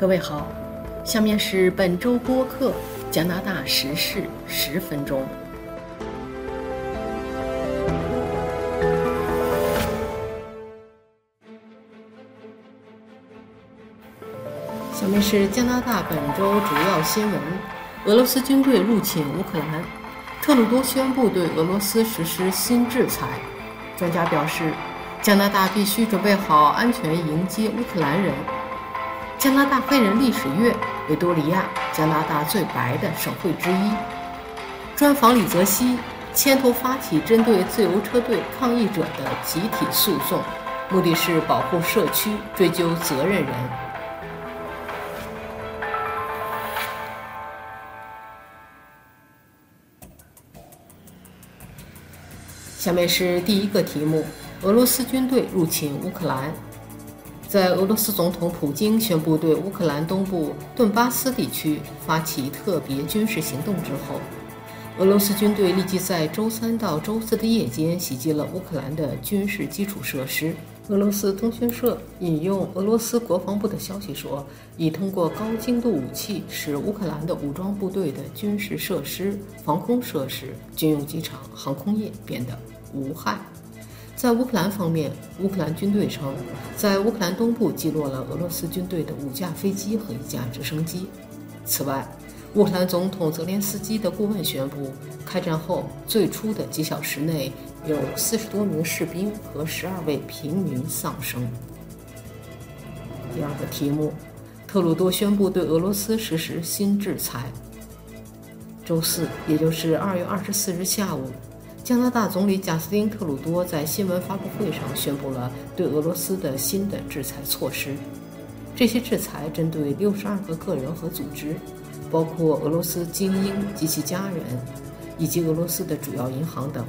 各位好，下面是本周播客加拿大时事十分钟。下面是加拿大本周主要新闻：俄罗斯军队入侵乌克兰，特鲁多宣布对俄罗斯实施新制裁。专家表示，加拿大必须准备好安全迎接乌克兰人。加拿大黑人历史月，维多利亚，加拿大最白的省会之一。专访李泽西，牵头发起针对自由车队抗议者的集体诉讼，目的是保护社区，追究责任人。下面是第一个题目：俄罗斯军队入侵乌克兰。在俄罗斯总统普京宣布对乌克兰东部顿巴斯地区发起特别军事行动之后，俄罗斯军队立即在周三到周四的夜间袭击了乌克兰的军事基础设施。俄罗斯通讯社引用俄罗斯国防部的消息说，已通过高精度武器使乌克兰的武装部队的军事设施、防空设施、军用机场、航空业变得无害。在乌克兰方面，乌克兰军队称，在乌克兰东部击落了俄罗斯军队的五架飞机和一架直升机。此外，乌克兰总统泽连斯基的顾问宣布，开战后最初的几小时内有四十多名士兵和十二位平民丧生。第二个题目，特鲁多宣布对俄罗斯实施新制裁。周四，也就是二月二十四日下午。加拿大总理贾斯汀·特鲁多在新闻发布会上宣布了对俄罗斯的新的制裁措施。这些制裁针对六十二个个人和组织，包括俄罗斯精英及其家人，以及俄罗斯的主要银行等。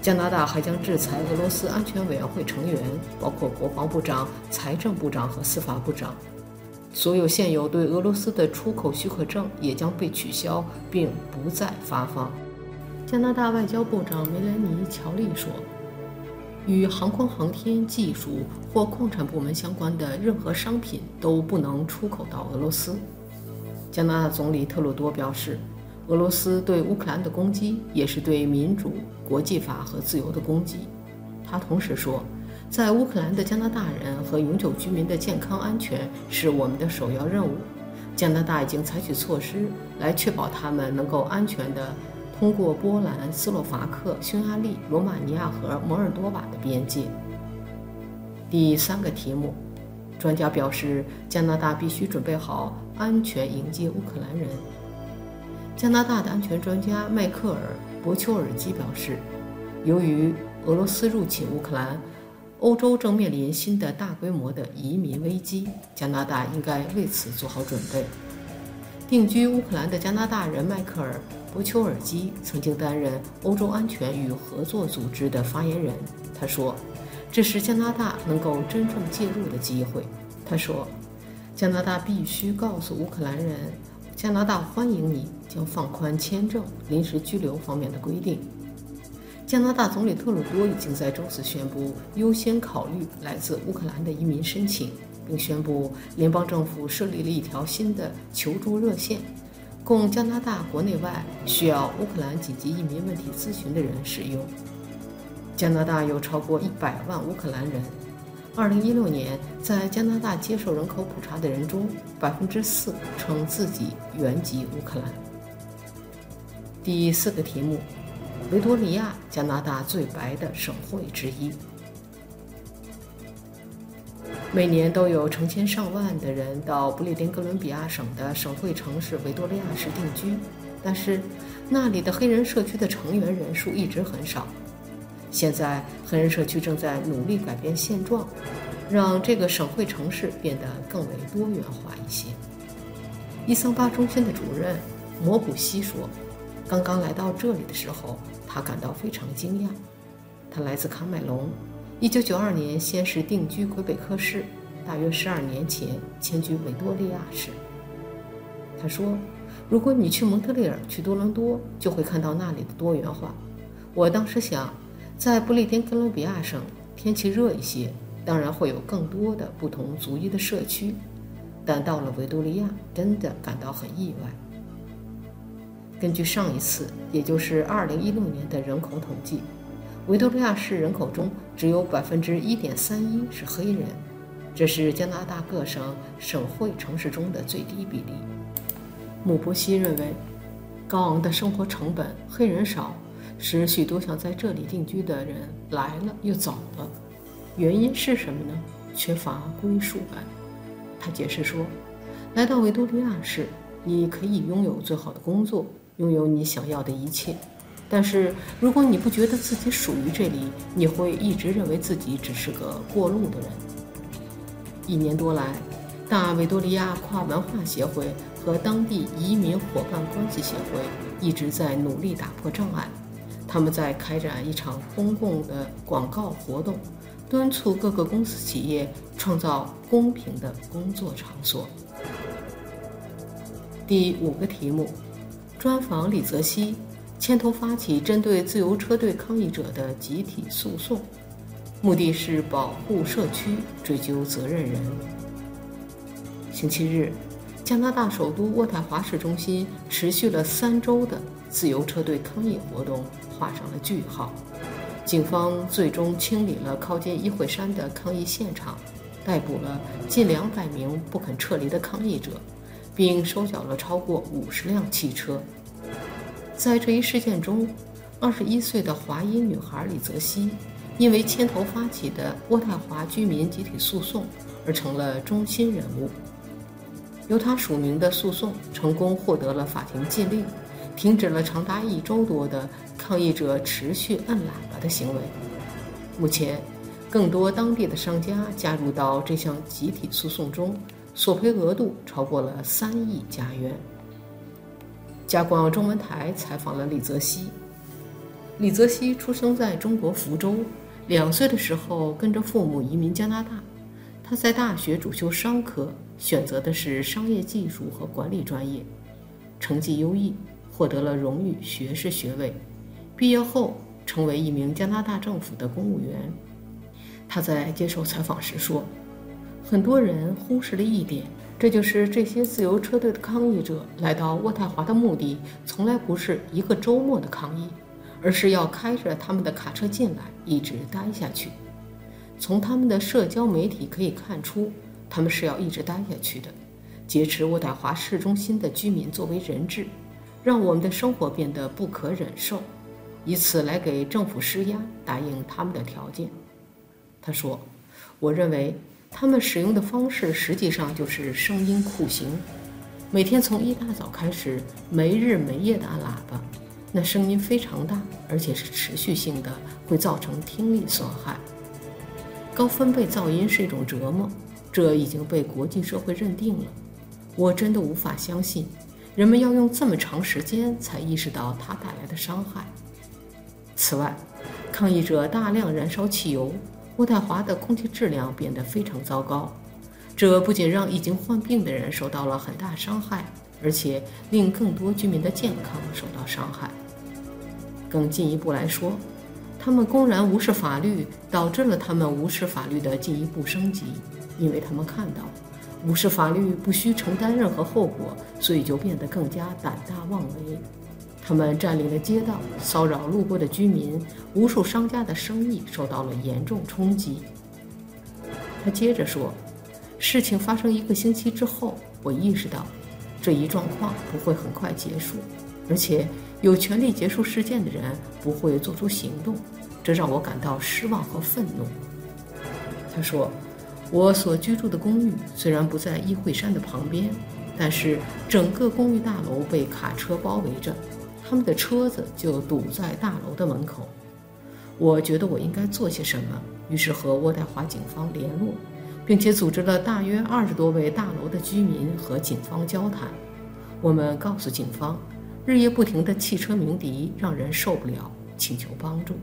加拿大还将制裁俄罗斯安全委员会成员，包括国防部长、财政部长和司法部长。所有现有对俄罗斯的出口许可证也将被取消，并不再发放。加拿大外交部长梅兰妮·乔利说：“与航空航天技术或矿产部门相关的任何商品都不能出口到俄罗斯。”加拿大总理特鲁多表示：“俄罗斯对乌克兰的攻击也是对民主、国际法和自由的攻击。”他同时说：“在乌克兰的加拿大人和永久居民的健康安全是我们的首要任务。加拿大已经采取措施来确保他们能够安全地。”通过波兰、斯洛伐克、匈牙利、罗马尼亚和摩尔多瓦的边界。第三个题目，专家表示，加拿大必须准备好安全迎接乌克兰人。加拿大的安全专家迈克尔·博丘尔基表示，由于俄罗斯入侵乌克兰，欧洲正面临新的大规模的移民危机，加拿大应该为此做好准备。定居乌克兰的加拿大人迈克尔。博丘尔基曾经担任欧洲安全与合作组织的发言人。他说：“这是加拿大能够真正介入的机会。”他说：“加拿大必须告诉乌克兰人，加拿大欢迎你，将放宽签证、临时居留方面的规定。”加拿大总理特鲁多已经在周四宣布优先考虑来自乌克兰的移民申请，并宣布联邦政府设立了一条新的求助热线。供加拿大国内外需要乌克兰紧急移民问题咨询的人使用。加拿大有超过一百万乌克兰人。二零一六年，在加拿大接受人口普查的人中，百分之四称自己原籍乌克兰。第四个题目：维多利亚，加拿大最白的省会之一。每年都有成千上万的人到不列颠哥伦比亚省的省会城市维多利亚市定居，但是那里的黑人社区的成员人数一直很少。现在，黑人社区正在努力改变现状，让这个省会城市变得更为多元化一些。伊桑巴中心的主任摩古西说：“刚刚来到这里的时候，他感到非常惊讶。他来自喀麦隆。”一九九二年，先是定居魁北克市，大约十二年前迁居维多利亚市。他说：“如果你去蒙特利尔、去多伦多，就会看到那里的多元化。我当时想，在不列颠哥伦比亚省，天气热一些，当然会有更多的不同族裔的社区。但到了维多利亚，真的感到很意外。根据上一次，也就是2016年的人口统计，维多利亚市人口中只有百分之一点三一是黑人，这是加拿大各省省会城市中的最低比例。穆波西认为，高昂的生活成本、黑人少，使许多想在这里定居的人来了又走了。原因是什么呢？缺乏归属感。他解释说，来到维多利亚市，你可以拥有最好的工作。拥有你想要的一切，但是如果你不觉得自己属于这里，你会一直认为自己只是个过路的人。一年多来，大维多利亚跨文化协会和当地移民伙伴关系协会一直在努力打破障碍。他们在开展一场公共的广告活动，敦促各个公司企业创造公平的工作场所。第五个题目。专访李泽西，牵头发起针对自由车队抗议者的集体诉讼，目的是保护社区，追究责任人。星期日，加拿大首都渥太华市中心持续了三周的自由车队抗议活动画上了句号。警方最终清理了靠近议会山的抗议现场，逮捕了近两百名不肯撤离的抗议者。并收缴了超过五十辆汽车。在这一事件中，二十一岁的华裔女孩李泽熙因为牵头发起的渥太华居民集体诉讼而成了中心人物。由她署名的诉讼成功获得了法庭禁令，停止了长达一周多的抗议者持续按喇叭的行为。目前，更多当地的商家加入到这项集体诉讼中。索赔额度超过了三亿加元。加广中文台采访了李泽西。李泽西出生在中国福州，两岁的时候跟着父母移民加拿大。他在大学主修商科，选择的是商业技术和管理专业，成绩优异，获得了荣誉学士学位。毕业后成为一名加拿大政府的公务员。他在接受采访时说。很多人忽视了一点，这就是这些自由车队的抗议者来到渥太华的目的，从来不是一个周末的抗议，而是要开着他们的卡车进来，一直待下去。从他们的社交媒体可以看出，他们是要一直待下去的，劫持渥太华市中心的居民作为人质，让我们的生活变得不可忍受，以此来给政府施压，答应他们的条件。他说：“我认为。”他们使用的方式实际上就是声音酷刑，每天从一大早开始，没日没夜的按喇叭，那声音非常大，而且是持续性的，会造成听力损害。高分贝噪音是一种折磨，这已经被国际社会认定了。我真的无法相信，人们要用这么长时间才意识到它带来的伤害。此外，抗议者大量燃烧汽油。渥太华的空气质量变得非常糟糕，这不仅让已经患病的人受到了很大伤害，而且令更多居民的健康受到伤害。更进一步来说，他们公然无视法律，导致了他们无视法律的进一步升级，因为他们看到无视法律不需承担任何后果，所以就变得更加胆大妄为。他们占领了街道，骚扰路过的居民，无数商家的生意受到了严重冲击。他接着说：“事情发生一个星期之后，我意识到这一状况不会很快结束，而且有权利结束事件的人不会做出行动，这让我感到失望和愤怒。”他说：“我所居住的公寓虽然不在议会山的旁边，但是整个公寓大楼被卡车包围着。”他们的车子就堵在大楼的门口。我觉得我应该做些什么，于是和渥太华警方联络，并且组织了大约二十多位大楼的居民和警方交谈。我们告诉警方，日夜不停的汽车鸣笛让人受不了，请求帮助。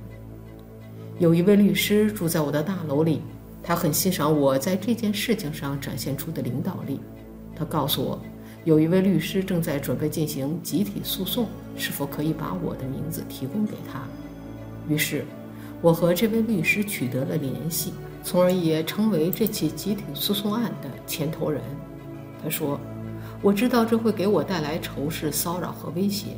有一位律师住在我的大楼里，他很欣赏我在这件事情上展现出的领导力。他告诉我。有一位律师正在准备进行集体诉讼，是否可以把我的名字提供给他？于是，我和这位律师取得了联系，从而也成为这起集体诉讼案的牵头人。他说：“我知道这会给我带来仇视、骚扰和威胁，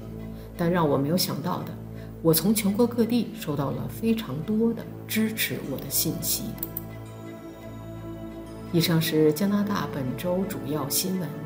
但让我没有想到的，我从全国各地收到了非常多的支持我的信息。”以上是加拿大本周主要新闻。